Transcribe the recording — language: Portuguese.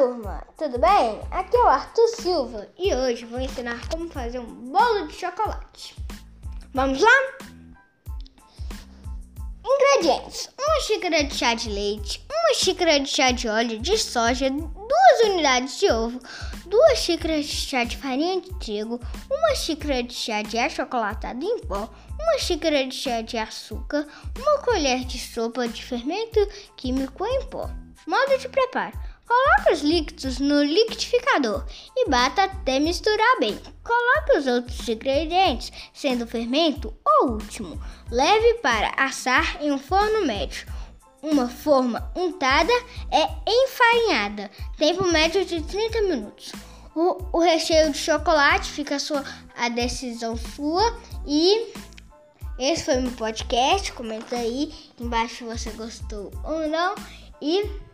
turma, tudo bem? Aqui é o Arthur Silva e hoje vou ensinar como fazer um bolo de chocolate. Vamos lá? Ingredientes: uma xícara de chá de leite, uma xícara de chá de óleo de soja, duas unidades de ovo, duas xícaras de chá de farinha de trigo, uma xícara de chá de achocolatado em pó, uma xícara de chá de açúcar, uma colher de sopa de fermento químico em pó. Modo de preparo: coloque os líquidos no liquidificador e bata até misturar bem. Coloque os outros ingredientes, sendo o fermento o último. Leve para assar em um forno médio. Uma forma untada é enfarinhada. Tempo médio de 30 minutos. O, o recheio de chocolate fica a, sua, a decisão sua. E esse foi meu podcast. Comenta aí embaixo se você gostou ou não. E!